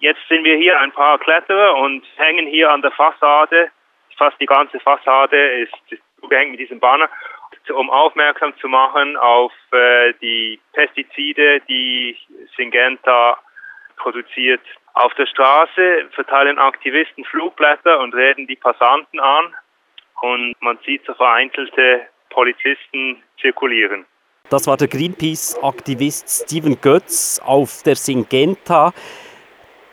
Jetzt sind wir hier ein paar Kletterer und hängen hier an der Fassade. Fast die ganze Fassade ist zugehängt mit diesem Banner, um aufmerksam zu machen auf äh, die Pestizide, die Syngenta produziert. Auf der Straße verteilen Aktivisten Flugblätter und reden die Passanten an und man sieht so vereinzelte Polizisten zirkulieren. Das war der Greenpeace-Aktivist Steven Götz auf der Syngenta.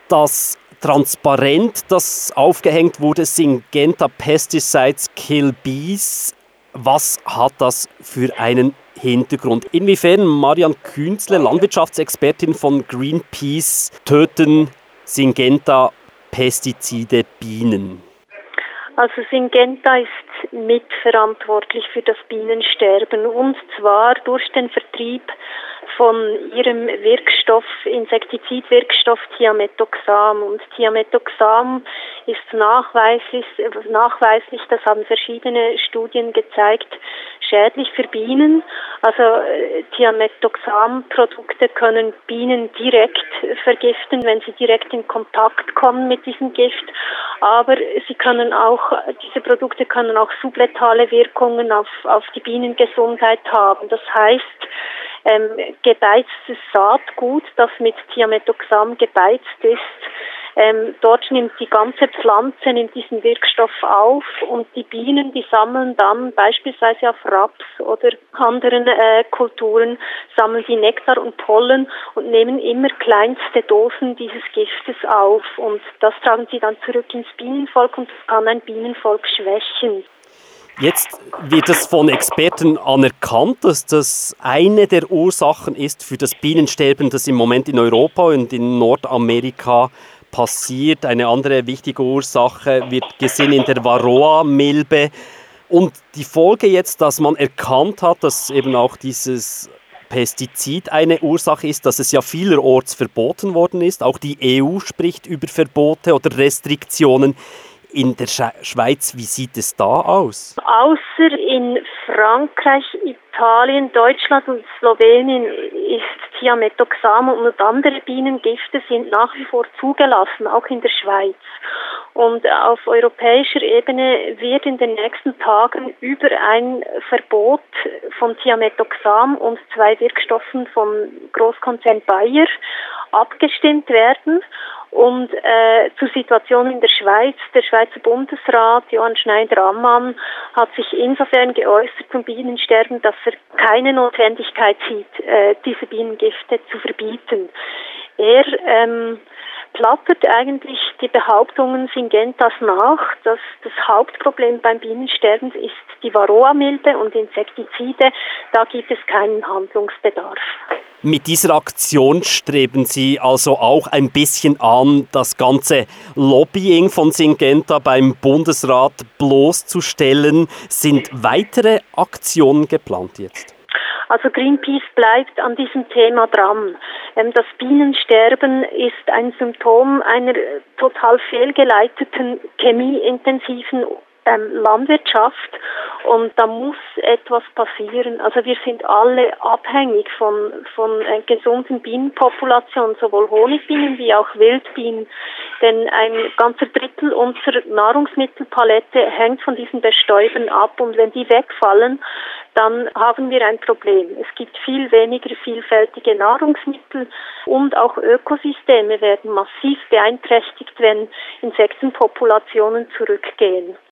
Das Transparent, das aufgehängt wurde, Syngenta Pesticides Kill Bees. Was hat das für einen Hintergrund? Inwiefern, Marian Künzle, Landwirtschaftsexpertin von Greenpeace, töten Syngenta Pestizide Bienen? Also Syngenta ist mitverantwortlich für das Bienensterben und zwar durch den Vertrieb von ihrem Wirkstoff, Insektizidwirkstoff Thiamethoxam. Und Thiamethoxam ist nachweislich, nachweislich, das haben verschiedene Studien gezeigt, schädlich für Bienen. Also äh, Thiamethoxam-Produkte können Bienen direkt vergiften, wenn sie direkt in Kontakt kommen mit diesem Gift. Aber sie können auch, diese Produkte können auch subletale Wirkungen auf, auf die Bienengesundheit haben. Das heißt, ähm, gebeiztes Saatgut, das mit Thiamethoxam gebeizt ist, ähm, dort nimmt die ganze Pflanze nimmt diesen Wirkstoff auf und die Bienen, die sammeln dann beispielsweise auf Raps oder anderen äh, Kulturen, sammeln die Nektar und Pollen und nehmen immer kleinste Dosen dieses Giftes auf und das tragen sie dann zurück ins Bienenvolk und das kann ein Bienenvolk schwächen. Jetzt wird es von Experten anerkannt, dass das eine der Ursachen ist für das Bienensterben, das im Moment in Europa und in Nordamerika passiert. Eine andere wichtige Ursache wird gesehen in der Varroa-Milbe. Und die Folge jetzt, dass man erkannt hat, dass eben auch dieses Pestizid eine Ursache ist, dass es ja vielerorts verboten worden ist. Auch die EU spricht über Verbote oder Restriktionen in der Schweiz, wie sieht es da aus? Außer in Frankreich, Italien, Deutschland und Slowenien ist Thiamethoxam und andere Bienengifte sind nach wie vor zugelassen, auch in der Schweiz. Und auf europäischer Ebene wird in den nächsten Tagen über ein Verbot von Thiamethoxam und zwei Wirkstoffen vom Großkonzern Bayer abgestimmt werden. Und äh, zur Situation in der Schweiz, der Schweizer Bundesrat Johann Schneider-Ammann hat sich insofern geäußert zum Bienensterben, dass er keine Notwendigkeit sieht, äh, diese Bienengifte zu verbieten. Er ähm, plappert eigentlich die Behauptungen Syngentas nach, dass das Hauptproblem beim Bienensterben ist die Varroa-Milbe und Insektizide. Da gibt es keinen Handlungsbedarf. Mit dieser Aktion streben Sie also auch ein bisschen an, das ganze Lobbying von Syngenta beim Bundesrat bloßzustellen. Sind weitere Aktionen geplant jetzt? Also Greenpeace bleibt an diesem Thema dran. Ähm, das Bienensterben ist ein Symptom einer total fehlgeleiteten chemieintensiven ähm, Landwirtschaft und da muss etwas passieren. Also wir sind alle abhängig von, von äh, gesunden Bienenpopulationen, sowohl Honigbienen wie auch Wildbienen. Denn ein ganzer Drittel unserer Nahrungsmittelpalette hängt von diesen Bestäubern ab und wenn die wegfallen, dann haben wir ein Problem. Es gibt viel weniger vielfältige Nahrungsmittel und auch Ökosysteme werden massiv beeinträchtigt, wenn Insektenpopulationen zurückgehen.